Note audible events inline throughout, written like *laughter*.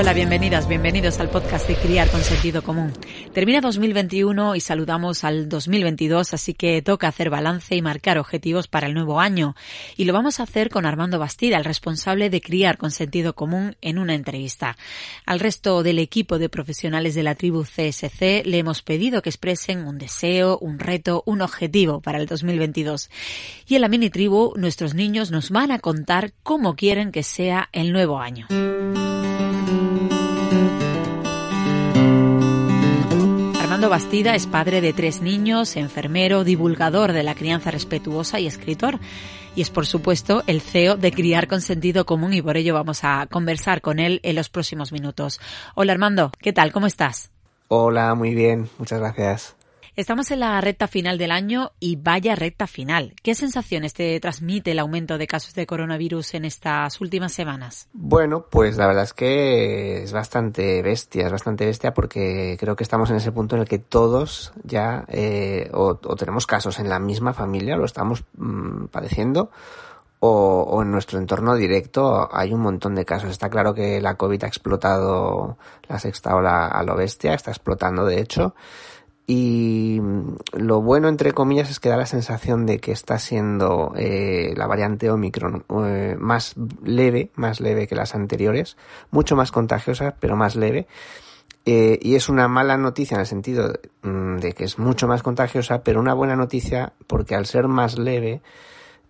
Hola, bienvenidas, bienvenidos al podcast de Criar con Sentido Común. Termina 2021 y saludamos al 2022, así que toca hacer balance y marcar objetivos para el nuevo año. Y lo vamos a hacer con Armando Bastida, el responsable de Criar con Sentido Común, en una entrevista. Al resto del equipo de profesionales de la tribu CSC le hemos pedido que expresen un deseo, un reto, un objetivo para el 2022. Y en la mini tribu, nuestros niños nos van a contar cómo quieren que sea el nuevo año. Armando Bastida es padre de tres niños, enfermero, divulgador de la crianza respetuosa y escritor. Y es, por supuesto, el CEO de Criar con Sentido Común y por ello vamos a conversar con él en los próximos minutos. Hola Armando, ¿qué tal? ¿Cómo estás? Hola, muy bien, muchas gracias. Estamos en la recta final del año y vaya recta final. ¿Qué sensaciones te transmite el aumento de casos de coronavirus en estas últimas semanas? Bueno, pues la verdad es que es bastante bestia, es bastante bestia porque creo que estamos en ese punto en el que todos ya eh, o, tenemos casos en la misma familia, lo estamos mm, padeciendo, o, o, en nuestro entorno directo hay un montón de casos. Está claro que la COVID ha explotado la sexta ola a lo bestia, está explotando de hecho. Y lo bueno, entre comillas, es que da la sensación de que está siendo eh, la variante Omicron eh, más leve, más leve que las anteriores, mucho más contagiosa, pero más leve. Eh, y es una mala noticia en el sentido mm, de que es mucho más contagiosa, pero una buena noticia porque al ser más leve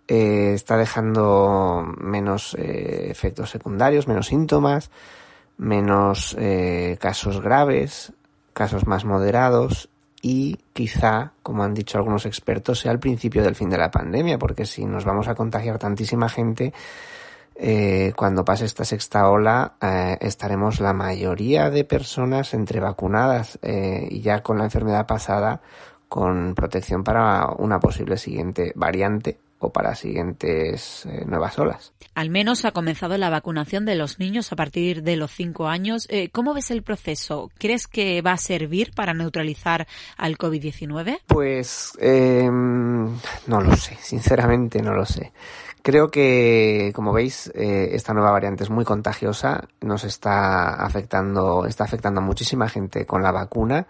está dejando menos efectos secundarios, menos síntomas, menos casos graves, casos más moderados y quizá, como han dicho algunos expertos, sea el principio del fin de la pandemia, porque si nos vamos a contagiar tantísima gente, eh, cuando pase esta sexta ola eh, estaremos la mayoría de personas entre vacunadas eh, y ya con la enfermedad pasada con protección para una posible siguiente variante o para siguientes eh, nuevas olas. Al menos ha comenzado la vacunación de los niños a partir de los cinco años. Eh, ¿Cómo ves el proceso? ¿Crees que va a servir para neutralizar al COVID-19? Pues em, no lo sé, sinceramente no lo sé. Creo que, como veis, eh, esta nueva variante es muy contagiosa, nos está afectando, está afectando a muchísima gente con la vacuna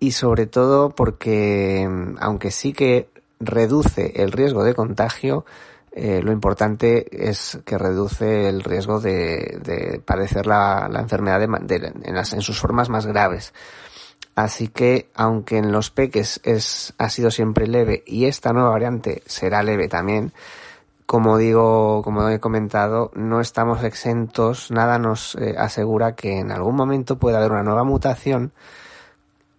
y sobre todo porque, em, aunque sí que reduce el riesgo de contagio, eh, lo importante es que reduce el riesgo de, padecer la, enfermedad en, sus formas más graves. Así que, aunque en los peques es, ha sido siempre leve y esta nueva variante será leve también, como digo, como he comentado, no estamos exentos, nada nos eh, asegura que en algún momento pueda haber una nueva mutación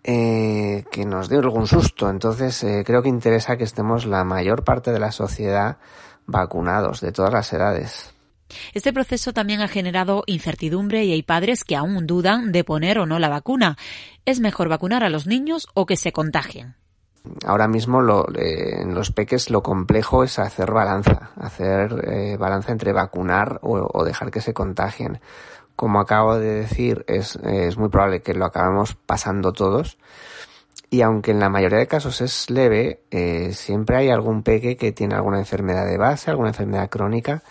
eh, que nos dé algún susto. Entonces, eh, creo que interesa que estemos la mayor parte de la sociedad vacunados, de todas las edades. Este proceso también ha generado incertidumbre y hay padres que aún dudan de poner o no la vacuna. ¿Es mejor vacunar a los niños o que se contagien? Ahora mismo lo, eh, en los peques lo complejo es hacer balanza, hacer balanza entre vacunar o, dejar que se contagien como acabo de decir, es, es muy probable que lo acabemos pasando todos. Y aunque en la mayoría de casos es leve, eh, siempre hay algún peque que tiene alguna enfermedad de base, alguna enfermedad crónica,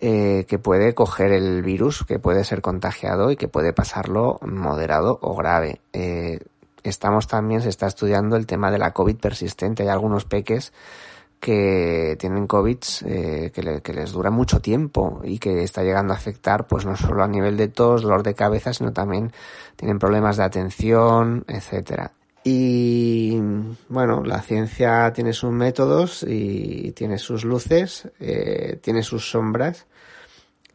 eh, que puede coger el virus, que puede ser contagiado y que puede pasarlo moderado o grave. Eh, estamos también, se está estudiando el tema de la COVID persistente. Hay algunos peques que tienen COVID eh, que, les dura mucho tiempo y que está llegando a afectar pues no solo a nivel de tos, dolor de cabeza, sino también tienen problemas de atención, etcétera. Y bueno, la ciencia tiene sus métodos y tiene sus luces, eh, tiene sus sombras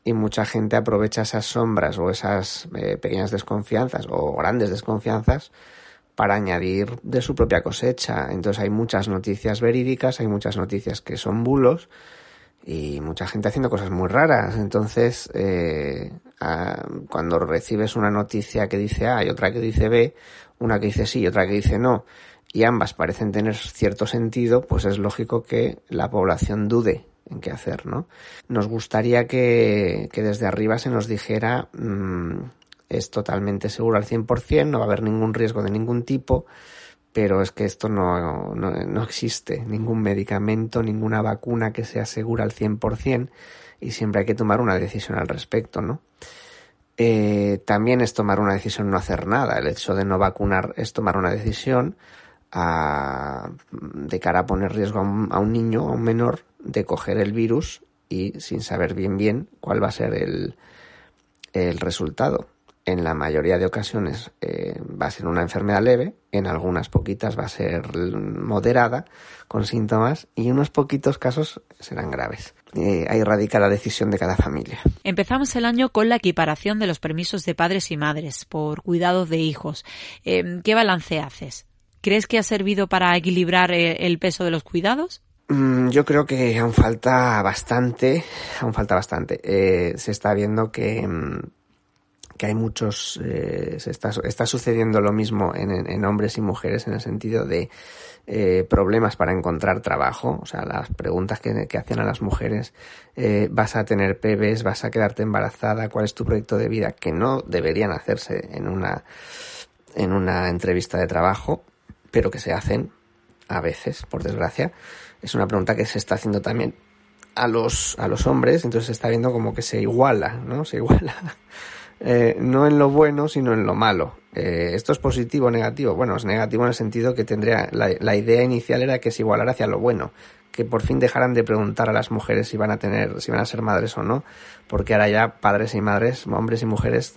y mucha gente aprovecha esas sombras o esas eh, pequeñas desconfianzas o grandes desconfianzas para añadir de su propia cosecha. Entonces hay muchas noticias verídicas, hay muchas noticias que son bulos y mucha gente haciendo cosas muy raras. Entonces, eh, cuando recibes una noticia que dice A y otra que dice B, una que dice sí y otra que dice no, y ambas parecen tener cierto sentido, pues es lógico que la población dude en qué hacer, ¿no? Nos gustaría que, que desde arriba se nos dijera mmm, es totalmente seguro al 100%, no va a haber ningún riesgo de ningún tipo, pero es que esto no, no, existe, ningún medicamento, ninguna vacuna que sea segura al 100% y siempre hay que tomar una decisión al respecto, ¿no? Eh, también es tomar una decisión no hacer nada. El hecho de no vacunar es tomar una decisión de cara a poner riesgo a un, a un, niño, a un menor, de coger el virus y sin saber bien bien cuál va a ser el, el resultado en la mayoría de ocasiones eh, va a ser una enfermedad leve, en algunas poquitas va a ser moderada, con síntomas, y en unos poquitos casos serán graves. Eh, ahí radica la decisión de cada familia. Empezamos el año con la equiparación de los permisos de padres y madres por cuidados de hijos. Eh, ¿Qué balance haces? ¿Crees que ha servido para equilibrar el peso de los cuidados? Mm, yo creo que aún falta bastante, aún falta bastante. se está viendo que mm, que hay muchos, eh, se está, está, sucediendo lo mismo en, hombres y mujeres en el sentido de eh, problemas para encontrar trabajo, o sea, las preguntas que, que hacían a las mujeres, eh, vas a tener bebés, vas a quedarte embarazada, cuál es tu proyecto de vida, que no deberían hacerse en una, en una entrevista de trabajo, pero que se hacen a veces, por desgracia. Es una pregunta que se está haciendo también a los, a los hombres, entonces se está viendo como que se iguala, ¿no? Se iguala eh, no en lo bueno, sino en lo malo. Eh, ¿Esto es positivo o negativo? Bueno, es negativo en el sentido que tendría, la, la, idea inicial era que se igualara hacia lo bueno, que por fin dejaran de preguntar a las mujeres si van a tener, si van a ser madres o no, porque ahora ya padres y madres, hombres y mujeres,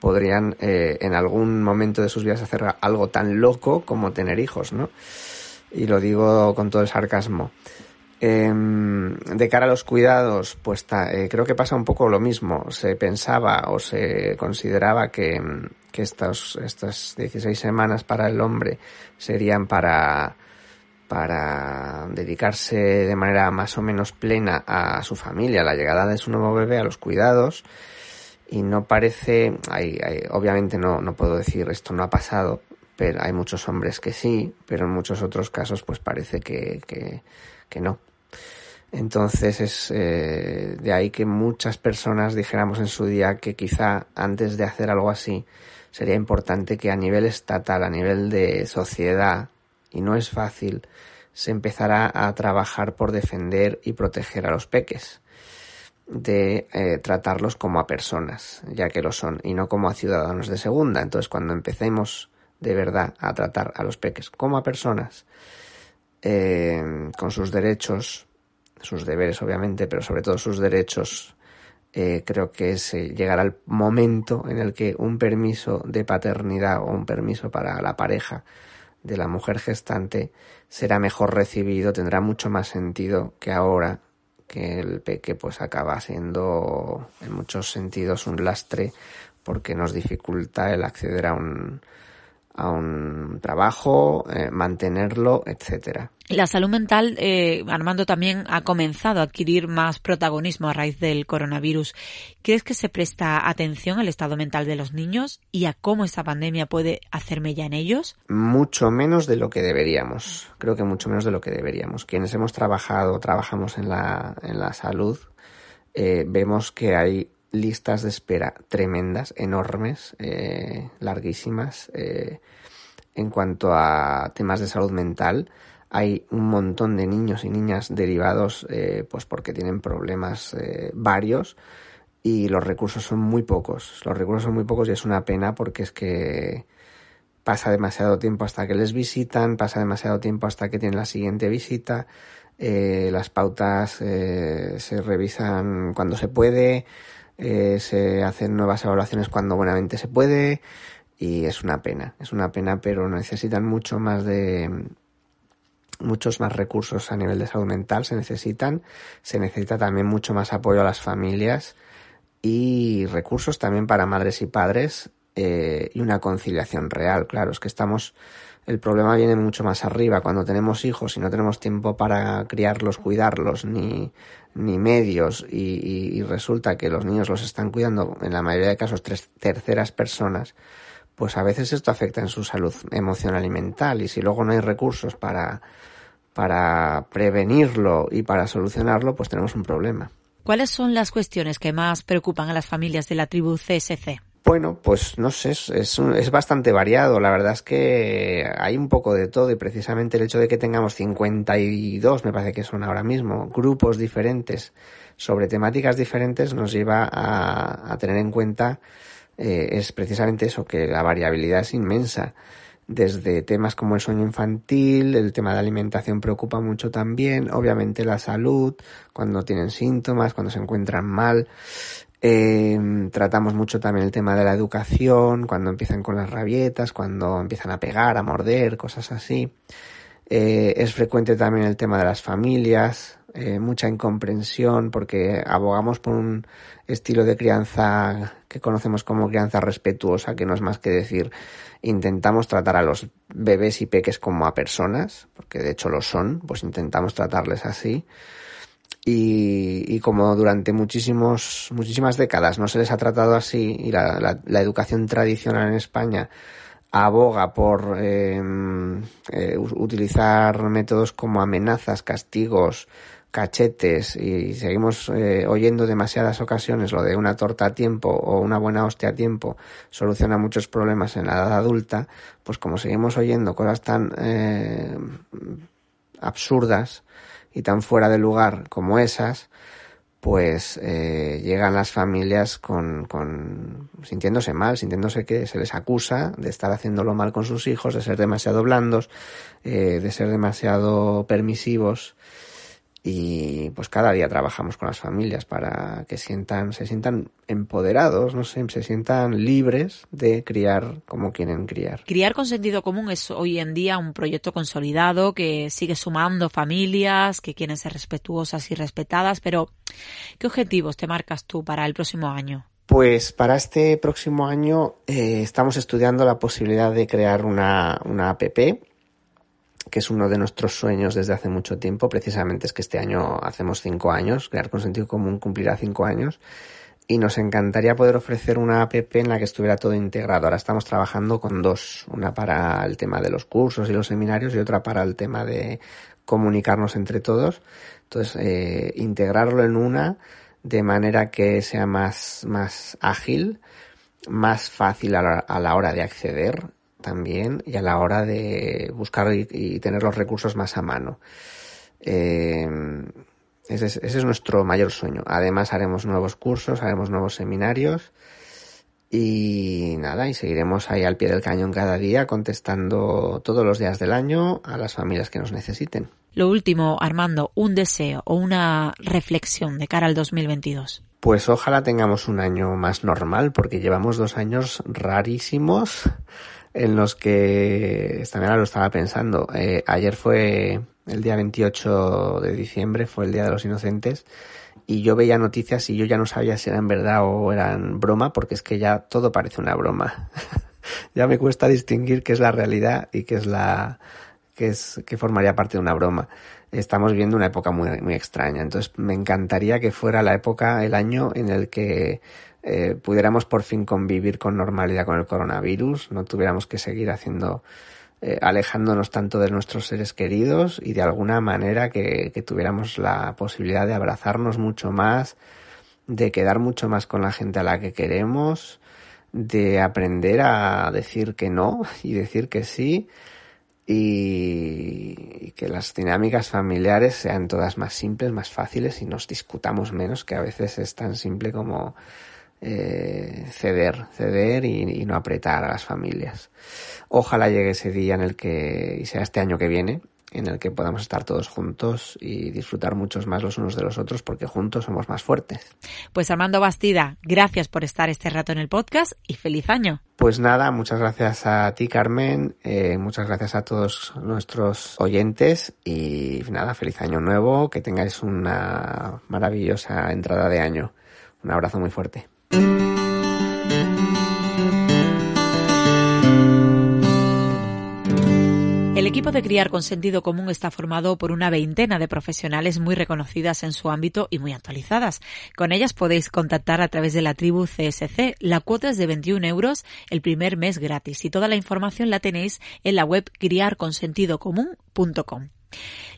podrían eh, en algún momento de sus vidas hacer algo tan loco como tener hijos, ¿no? Y lo digo con todo el sarcasmo. Em, de cara a los cuidados, pues eh, creo que pasa un poco lo mismo. Se pensaba o se consideraba que, que estas, estas 16 semanas para el hombre serían para, para dedicarse de manera más o menos plena a su familia, a la llegada de su nuevo bebé, a los cuidados. Y no parece, hay, obviamente no, puedo decir esto no ha pasado, pero hay muchos hombres que sí, pero en muchos otros casos pues parece que no. Entonces es eh, de ahí que muchas personas dijéramos en su día que quizá antes de hacer algo así sería importante que a nivel estatal, a nivel de sociedad, y no es fácil, se empezara a trabajar por defender y proteger a los peques, de eh, tratarlos como a personas, ya que lo son, y no como a ciudadanos de segunda. Entonces cuando empecemos de verdad a tratar a los peques como a personas, eh, con sus derechos, sus deberes obviamente, pero sobre todo sus derechos, eh, creo que se llegará el momento en el que un permiso de paternidad o un permiso para la pareja de la mujer gestante será mejor recibido, tendrá mucho más sentido que ahora que el peque pues acaba siendo en muchos sentidos un lastre porque nos dificulta el acceder a un a un trabajo, eh, mantenerlo, etcétera. La salud mental, eh, Armando, también ha comenzado a adquirir más protagonismo a raíz del coronavirus. ¿Crees que se presta atención al estado mental de los niños y a cómo esta pandemia puede hacer mella en ellos? Mucho menos de lo que deberíamos. Creo que mucho menos de lo que deberíamos. Quienes hemos trabajado, trabajamos en la, en la salud, eh, vemos que hay listas de espera tremendas, enormes, eh, larguísimas. Eh, en cuanto a temas de salud mental, hay un montón de niños y niñas derivados eh, pues porque tienen problemas varios y los recursos son muy pocos. Los recursos son muy pocos y es una pena porque es que pasa demasiado tiempo hasta que les visitan, pasa demasiado tiempo hasta que tienen la siguiente visita. las pautas se revisan cuando se puede, eh, se hacen nuevas evaluaciones cuando buenamente se puede y es una pena, es una pena, pero necesitan mucho más de muchos más recursos a nivel de salud mental se necesitan, se necesita también mucho más apoyo a las familias y recursos también para madres y padres eh, y una conciliación real. Claro, es que estamos el problema viene mucho más arriba. Cuando tenemos hijos y no tenemos tiempo para criarlos, cuidarlos, ni, ni medios, y, resulta que los niños los están cuidando, en la mayoría de casos, tres, terceras personas, pues a veces esto afecta en su salud emocional y mental. Y si luego no hay recursos para, para prevenirlo y para solucionarlo, pues tenemos un problema. ¿Cuáles son las cuestiones que más preocupan a las familias de la tribu CSC? Bueno, pues no sé, es, es, bastante variado. La verdad es que hay un poco de todo y precisamente el hecho de que tengamos 52, me parece que son ahora mismo, grupos diferentes sobre temáticas diferentes nos lleva a, tener en cuenta eh, es precisamente eso, que la variabilidad es inmensa. Desde temas como el sueño infantil, el tema de alimentación preocupa mucho también, obviamente la salud, cuando tienen síntomas, cuando se encuentran mal. Eh, tratamos mucho también el tema de la educación, cuando empiezan con las rabietas, cuando empiezan a pegar, a morder, cosas así. Eh, es frecuente también el tema de las familias, eh, mucha incomprensión porque abogamos por un estilo de crianza que conocemos como crianza respetuosa, que no es más que decir intentamos tratar a los bebés y peques como a personas, porque de hecho lo son, pues intentamos tratarles así. Y, y como durante muchísimos, muchísimas décadas no se les ha tratado así y la, la, educación tradicional en España aboga por eh, eh, utilizar métodos como amenazas, castigos, cachetes y seguimos eh, oyendo demasiadas ocasiones lo de una torta a tiempo o una buena hostia a tiempo soluciona muchos problemas en la edad adulta, pues como seguimos oyendo cosas tan eh, absurdas y tan fuera de lugar como esas, pues eh, llegan las familias con, con sintiéndose mal, sintiéndose que se les acusa de estar haciéndolo mal con sus hijos, de ser demasiado blandos, eh, de ser demasiado permisivos y pues cada día trabajamos con las familias para que sientan, se sientan empoderados, no sé, se sientan libres de criar como quieren criar. Criar con sentido común es hoy en día un proyecto consolidado que sigue sumando familias, que quieren ser respetuosas y respetadas, pero ¿qué objetivos te marcas tú para el próximo año? Pues para este próximo año eh, estamos estudiando la posibilidad de crear una, una app que es uno de nuestros sueños desde hace mucho tiempo, precisamente es que este año hacemos cinco años, crear con sentido común cumplirá cinco años, y nos encantaría poder ofrecer una app en la que estuviera todo integrado. Ahora estamos trabajando con dos, una para el tema de los cursos y los seminarios y otra para el tema de comunicarnos entre todos. Entonces, eh, integrarlo en una de manera que sea más, más ágil, más fácil a la, a la hora de acceder también y a la hora de buscar y, tener los recursos más a mano. Eh, ese, es, ese, es, nuestro mayor sueño. Además haremos nuevos cursos, haremos nuevos seminarios y nada, y seguiremos ahí al pie del cañón cada día contestando todos los días del año a las familias que nos necesiten. Lo último, Armando, un deseo o una reflexión de cara al 2022. Pues ojalá tengamos un año más normal porque llevamos dos años rarísimos en los que esta mañana lo estaba pensando. Eh, ayer fue el día 28 de diciembre, fue el Día de los Inocentes, y yo veía noticias y yo ya no sabía si eran verdad o eran broma, porque es que ya todo parece una broma. *laughs* ya me cuesta distinguir qué es la realidad y qué es la que es que formaría parte de una broma. Estamos viendo una época muy muy extraña, entonces me encantaría que fuera la época, el año en el que eh, pudiéramos por fin convivir con normalidad con el coronavirus, no tuviéramos que seguir haciendo, eh, alejándonos tanto de nuestros seres queridos y de alguna manera que, que tuviéramos la posibilidad de abrazarnos mucho más, de quedar mucho más con la gente a la que queremos, de aprender a decir que no y decir que sí y, que las dinámicas familiares sean todas más simples, más fáciles y nos discutamos menos, que a veces es tan simple como eh, ceder, ceder y, no apretar a las familias. Ojalá llegue ese día en el que, y sea este año que viene, en el que podamos estar todos juntos y disfrutar muchos más los unos de los otros porque juntos somos más fuertes. Pues Armando Bastida, gracias por estar este rato en el podcast y feliz año. Pues nada, muchas gracias a ti Carmen, eh, muchas gracias a todos nuestros oyentes y nada, feliz año nuevo, que tengáis una maravillosa entrada de año. Un abrazo muy fuerte. Equipo de Criar con Sentido Común está formado por una veintena de profesionales muy reconocidas en su ámbito y muy actualizadas. Con ellas podéis contactar a través de la tribu CSC. La cuota es de 21 euros el primer mes gratis y toda la información la tenéis en la web criarconsentidocomún.com.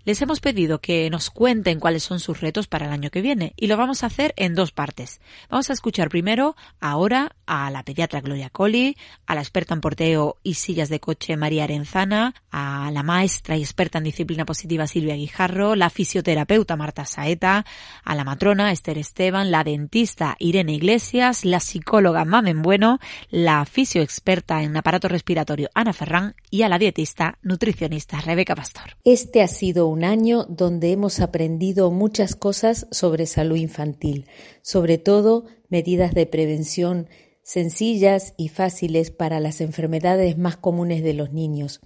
Les hemos pedido que nos cuenten cuáles son sus retos para el año que viene y lo vamos a hacer en dos partes. Vamos a escuchar primero ahora a la pediatra Gloria Colli, a la experta en porteo y sillas de coche María Arenzana, a la maestra y experta en disciplina positiva Silvia Guijarro, la fisioterapeuta Marta Saeta, a la matrona Esther Esteban, la dentista Irene Iglesias, la psicóloga Mamen Bueno, la fisioexperta en aparato respiratorio Ana Ferrán y a la dietista nutricionista Rebeca Pastor. Este ha sido un año donde hemos aprendido muchas cosas sobre salud infantil, sobre todo medidas de prevención sencillas y fáciles para las enfermedades más comunes de los niños.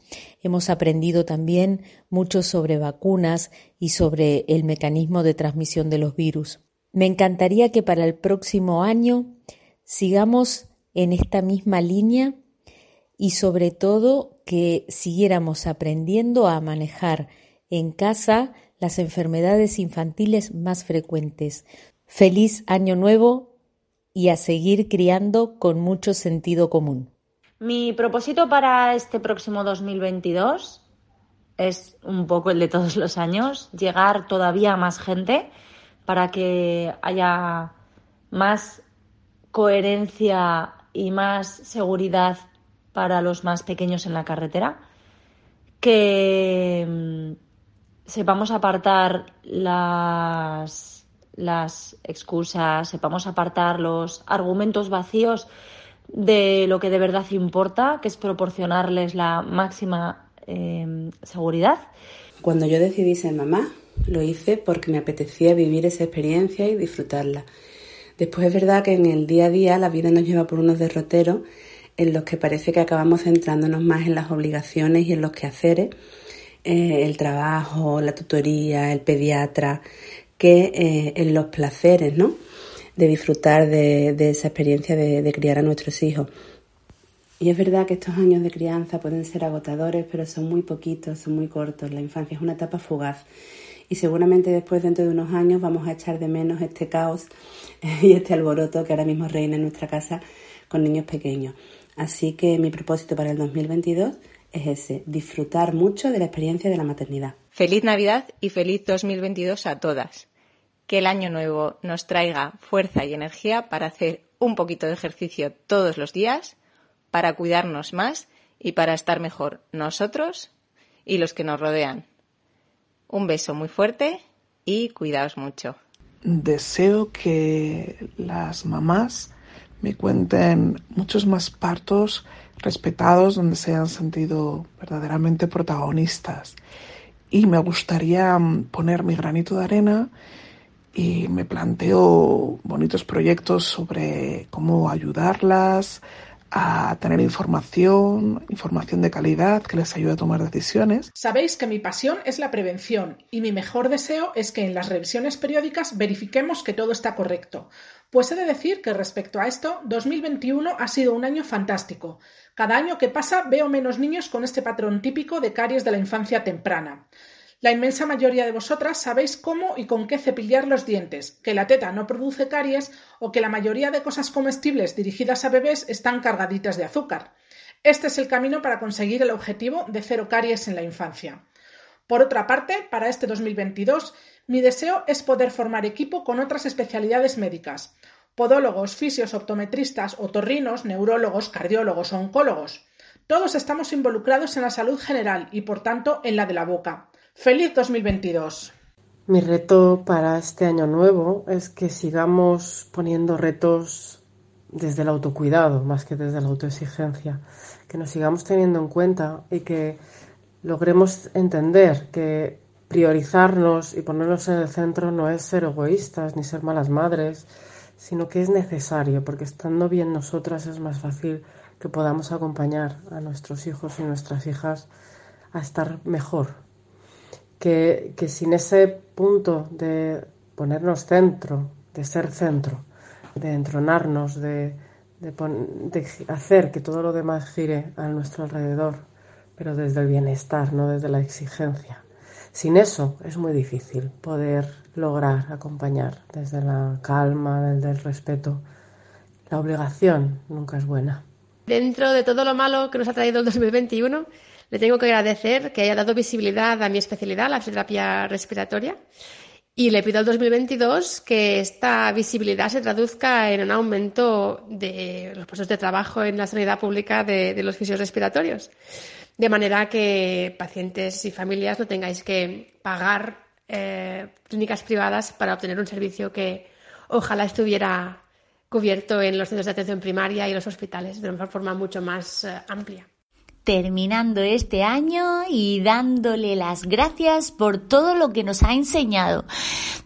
Hemos aprendido también mucho sobre vacunas y sobre el mecanismo de transmisión de los virus. Me encantaría que para el próximo año sigamos en esta misma línea y sobre todo que siguiéramos aprendiendo a manejar en casa las enfermedades infantiles más frecuentes. Feliz año nuevo y a seguir criando con mucho sentido común. Mi propósito para este próximo 2022 es un poco el de todos los años, llegar todavía a más gente para que haya más coherencia y más seguridad para los más pequeños en la carretera, que mm, sepamos apartar las, las excusas, sepamos apartar los argumentos vacíos de lo que de verdad importa, que es proporcionarles la máxima em, seguridad. Cuando yo decidí ser mamá, lo hice porque me apetecía vivir esa experiencia y disfrutarla. Después es verdad que en el día a día la vida nos lleva por unos derroteros en los que parece que acabamos centrándonos más en las obligaciones y en los quehaceres eh, el trabajo, la tutoría, el pediatra, que eh, en los placeres, ¿no? De disfrutar de, esa experiencia de, criar a nuestros hijos. Y es verdad que estos años de crianza pueden ser agotadores, pero son muy poquitos, son muy cortos. La infancia es una etapa fugaz. Y seguramente después, dentro de unos años, vamos a echar de menos este caos *laughs* y este alboroto que ahora mismo reina en nuestra casa con niños pequeños. Así que mi propósito para el 2022 es ese, disfrutar mucho de la experiencia de la maternidad. Feliz Navidad y feliz 2022 a todas. Que el año nuevo nos traiga fuerza y energía para hacer un poquito de ejercicio todos los días, para cuidarnos más y para estar mejor nosotros y los que nos rodean. Un beso muy fuerte y cuidaos mucho. Deseo que las mamás me cuenten muchos más partos respetados, donde se han sentido verdaderamente protagonistas. Y me gustaría mm, poner mi granito de arena y me planteo bonitos proyectos sobre cómo ayudarlas a tener información, información de calidad que les ayude a tomar decisiones. Sabéis que mi pasión es la prevención y mi mejor deseo es que en las revisiones periódicas verifiquemos que todo está correcto. Pues he de decir que respecto a esto, 2021 ha sido un año fantástico. Cada año que pasa veo menos niños con este patrón típico de caries de la infancia temprana. La inmensa mayoría de vosotras sabéis cómo y con qué cepillar los dientes, que la teta no produce caries o que la mayoría de cosas comestibles dirigidas a bebés están cargaditas de azúcar. Este es el camino para conseguir el objetivo de cero caries en la infancia. Por otra parte, para este 2022, mi deseo es poder formar equipo con otras especialidades médicas, podólogos, fisios, optometristas, otorrinos, neurólogos, cardiólogos oncólogos. Todos estamos involucrados en la salud general y, por tanto, en la de la boca. Feliz 2022. Mi reto para este año nuevo es que sigamos poniendo retos desde el autocuidado más que desde la autoexigencia, que nos sigamos teniendo en cuenta y que logremos entender que priorizarnos y ponernos en el centro no es ser egoístas ni ser malas madres, sino que es necesario, porque estando bien nosotras es más fácil que podamos acompañar a nuestros hijos y nuestras hijas a estar mejor. Que, sin ese punto de ponernos centro, de ser centro, de entronarnos, de, de, hacer que todo lo demás gire a nuestro alrededor, pero desde el bienestar, no desde la exigencia. Sin eso es muy difícil poder lograr acompañar desde la calma, desde el respeto. La obligación nunca es buena. Dentro de todo lo malo que nos ha traído el 2021, Le tengo que agradecer que haya dado visibilidad a mi especialidad, la fisioterapia respiratoria, y le pido al 2022 que esta visibilidad se traduzca en un aumento de los puestos de trabajo en la sanidad pública de, los fisios respiratorios, de manera que pacientes y familias no tengáis que pagar eh, clínicas privadas para obtener un servicio que ojalá estuviera cubierto en los centros de atención primaria y los hospitales de una forma mucho más eh, amplia terminando este año y dándole las gracias por todo lo que nos ha enseñado,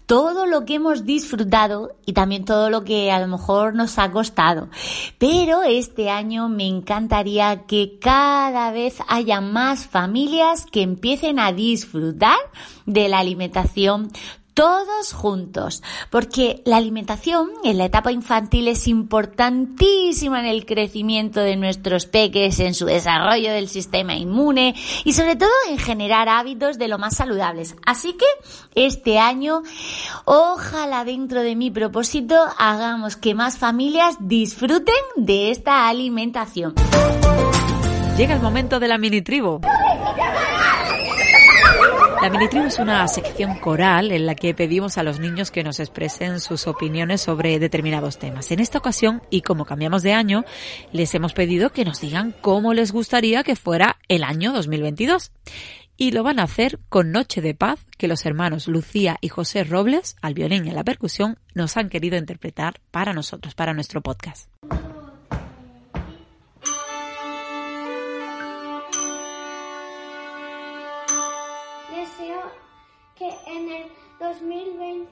todo lo que hemos disfrutado y también todo lo que a lo mejor nos ha costado. Pero este año me encantaría que cada vez haya más familias que empiecen a disfrutar de la alimentación todos juntos, porque la alimentación en la etapa infantil es importantísima en el crecimiento de nuestros peques, en su desarrollo del sistema inmune y sobre todo en generar hábitos de lo más saludables. Así que este año, ojalá dentro de mi propósito hagamos que más familias disfruten de esta alimentación. Llega el momento de la mini tribu. La Minitribu es una sección coral en la que pedimos a los niños que nos expresen sus opiniones sobre determinados temas. En esta ocasión, y como cambiamos de año, les hemos pedido que nos digan cómo les gustaría que fuera el año 2022. Y lo van a hacer con Noche de Paz, que los hermanos Lucía y José Robles, al violín y a la percusión, nos han querido interpretar para nosotros, para nuestro podcast.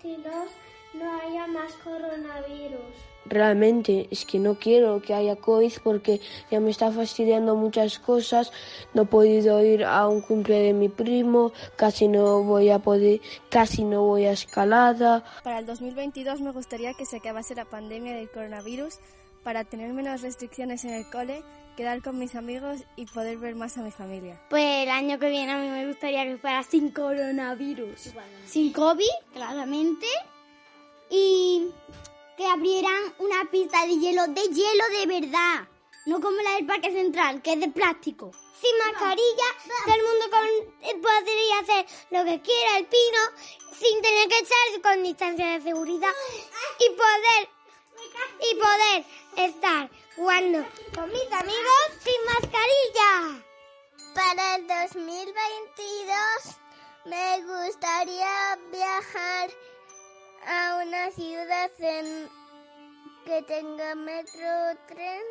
2022 no haya más coronavirus. Realmente es que no quiero que haya COVID porque ya me está fastidiando muchas cosas. No he podido ir a un cumple de mi primo, casi no voy a poder, casi no voy a escalada. Para el 2022 me gustaría que se acabase la pandemia del coronavirus para tener menos restricciones en el cole quedar con mis amigos y poder ver más a mi familia. Pues el año que viene a mí me gustaría que fuera sin coronavirus. Sin COVID, claramente. Y que abrieran una pista de hielo, de hielo de verdad. No como la del Parque Central, que es de plástico. Sin mascarilla, todo el mundo con, podría hacer lo que quiera, el pino, sin tener que estar con distancia de seguridad y poder, y poder estar jugando con mis amigos sin mascarilla. Para el 2022 me gustaría viajar a una ciudad que tenga metro tren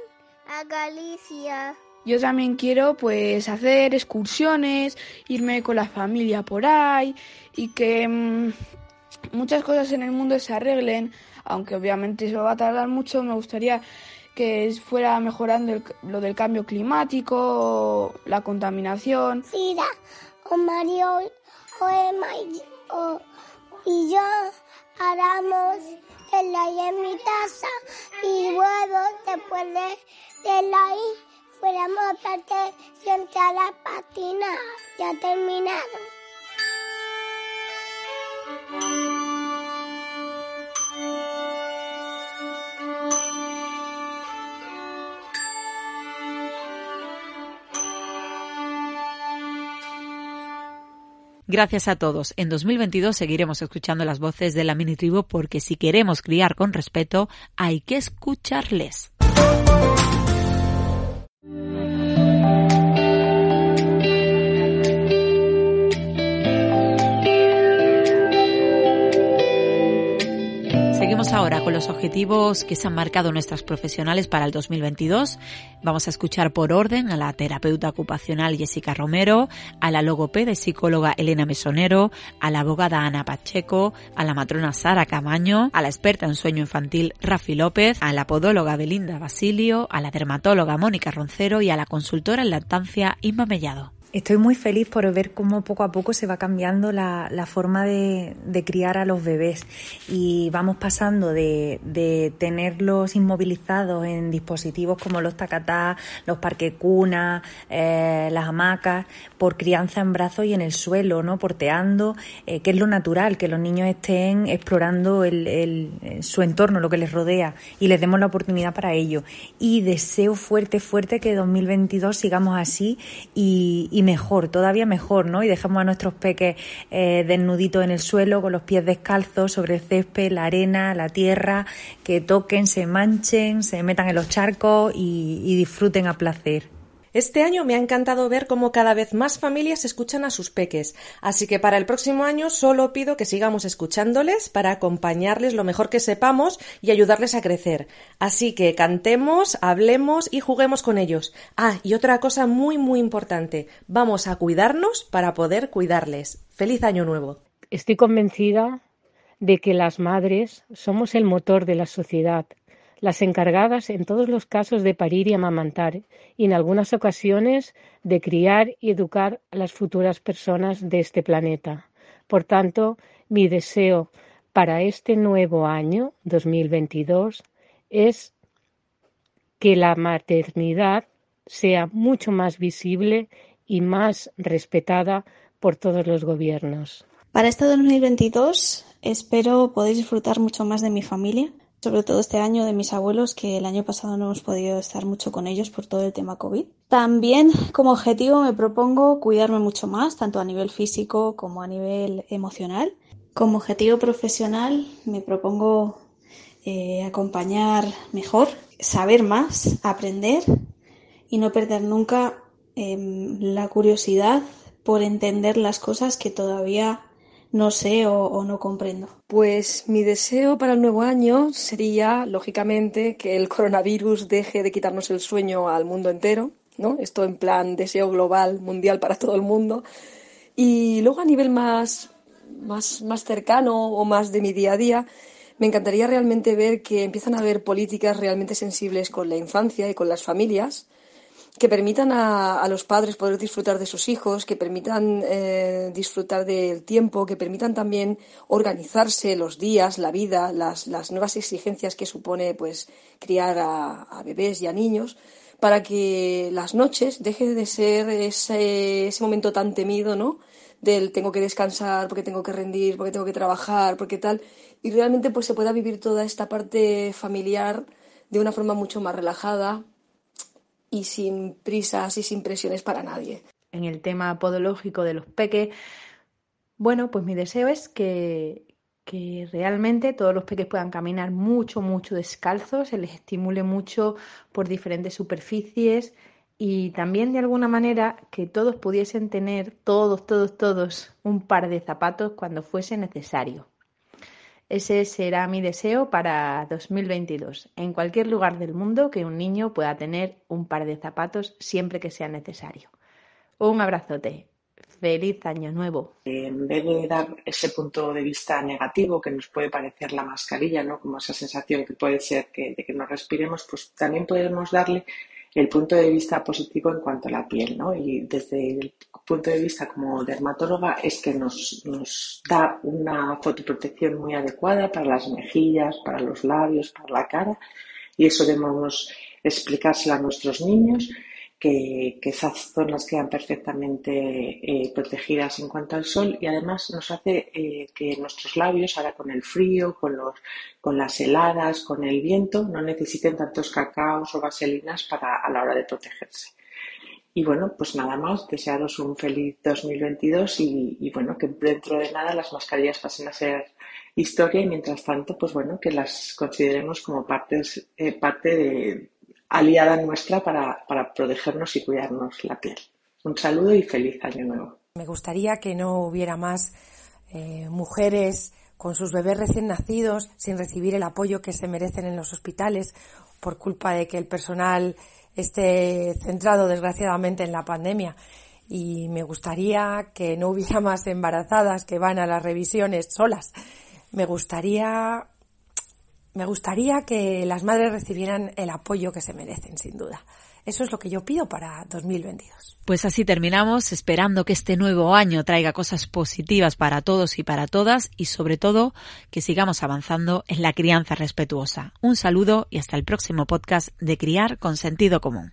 a Galicia. Yo también quiero pues hacer excursiones, irme con la familia por ahí y que mm, muchas cosas en el mundo se arreglen, aunque obviamente eso va a tardar mucho, me gustaría que fuera mejorando lo del cambio climático, la contaminación. Sira, o Mario, o Emma y, yo haremos el aire en mi taza y luego después de, del aire fuéramos parte frente a la patina. Ya terminado. Gracias a todos. En 2022 seguiremos escuchando las voces de la mini tribu porque si queremos criar con respeto hay que escucharles. Ahora con los objetivos que se han marcado nuestras profesionales para el 2022. Vamos a escuchar por orden a la terapeuta ocupacional Jessica Romero, a la logopeda y psicóloga Elena Mesonero, a la abogada Ana Pacheco, a la matrona Sara Camaño, a la experta en sueño infantil Rafi López, a la podóloga Belinda Basilio, a la dermatóloga Mónica Roncero y a la consultora en lactancia Inma Mellado. Estoy muy feliz por ver cómo poco a poco se va cambiando la, la forma de, de, criar a los bebés y vamos pasando de, de, tenerlos inmovilizados en dispositivos como los tacatá, los parques cuna, eh, las hamacas, por crianza en brazos y en el suelo, ¿no? porteando, eh, que es lo natural, que los niños estén explorando el, el, su entorno, lo que les rodea y les demos la oportunidad para ello. Y deseo fuerte, fuerte que 2022 sigamos así y mejor, todavía mejor, ¿no? Y dejamos a nuestros peques eh, desnuditos en el suelo, con los pies descalzos, sobre el césped, la arena, la tierra, que toquen, se manchen, se metan en los charcos y, y disfruten a placer. Este año me ha encantado ver cómo cada vez más familias escuchan a sus peques, así que para el próximo año solo pido que sigamos escuchándoles para acompañarles lo mejor que sepamos y ayudarles a crecer. Así que cantemos, hablemos y juguemos con ellos. Ah, y otra cosa muy muy importante, vamos a cuidarnos para poder cuidarles. Feliz año nuevo. Estoy convencida de que las madres somos el motor de la sociedad las encargadas en todos los casos de parir y amamantar, y en algunas ocasiones de criar y educar a las futuras personas de este planeta. Por tanto, mi deseo para este nuevo año 2022 es que la maternidad sea mucho más visible y más respetada por todos los gobiernos. Para este 2022 espero poder disfrutar mucho más de mi familia, sobre todo este año de mis abuelos, que el año pasado no hemos podido estar mucho con ellos por todo el tema COVID. También como objetivo me propongo cuidarme mucho más, tanto a nivel físico como a nivel emocional. Como objetivo profesional me propongo eh, acompañar mejor, saber más, aprender y no perder nunca em, la curiosidad por entender las cosas que todavía no sé o, no comprendo. Pues mi deseo para el nuevo año sería, lógicamente, que el coronavirus deje de quitarnos el sueño al mundo entero, ¿no? Esto en plan deseo global, mundial para todo el mundo. Y luego a nivel más, más, más cercano o más de mi día a día, me encantaría realmente ver que empiezan a haber políticas realmente sensibles con la infancia y con las familias, que permitan a, los padres poder disfrutar de sus hijos, que permitan eh, disfrutar del tiempo, que permitan también organizarse los días, la vida, las, nuevas exigencias que supone pues criar a, bebés y a niños, para que las noches dejen de ser ese, ese momento tan temido, ¿no? Del tengo que descansar, porque tengo que rendir, porque tengo que trabajar, porque tal, y realmente pues se pueda vivir toda esta parte familiar de una forma mucho más relajada, y sin prisas y sin presiones para nadie. En el tema podológico de los peques, bueno, pues mi deseo es que, que realmente todos los peques puedan caminar mucho, mucho descalzos, se les estimule mucho por diferentes superficies y también de alguna manera que todos pudiesen tener, todos, todos, todos, un par de zapatos cuando fuese necesario. Ese será mi deseo para 2022. En cualquier lugar del mundo que un niño pueda tener un par de zapatos siempre que sea necesario. Un abrazote. Feliz año nuevo. En vez de dar ese punto de vista negativo que nos puede parecer la mascarilla, ¿no? Como esa sensación que puede ser que, de que no respiremos, pues también podemos darle el punto de vista positivo en cuanto a la piel, ¿no? Y desde el punto de vista como dermatóloga es que nos, nos da una fotoprotección muy adecuada para las mejillas, para los labios, para la cara, y eso debemos explicárselo a nuestros niños que, esas zonas quedan perfectamente eh, protegidas en cuanto al sol y además nos hace eh, que nuestros labios, ahora con el frío, con, los, con las heladas, con el viento, no necesiten tantos cacaos o vaselinas para, a la hora de protegerse. Y bueno, pues nada más, desearos un feliz 2022 y, y bueno, que dentro de nada las mascarillas pasen a ser historia y mientras tanto, pues bueno, que las consideremos como partes, eh, parte de, aliada nuestra para, protegernos y cuidarnos la piel. Un saludo y feliz año nuevo. Me gustaría que no hubiera más eh, mujeres con sus bebés recién nacidos sin recibir el apoyo que se merecen en los hospitales por culpa de que el personal esté centrado desgraciadamente en la pandemia. Y me gustaría que no hubiera más embarazadas que van a las revisiones solas. Me gustaría me gustaría que las madres recibieran el apoyo que se merecen, sin duda. Eso es lo que yo pido para 2022. Pues así terminamos, esperando que este nuevo año traiga cosas positivas para todos y para todas y sobre todo que sigamos avanzando en la crianza respetuosa. Un saludo y hasta el próximo podcast de Criar con Sentido Común.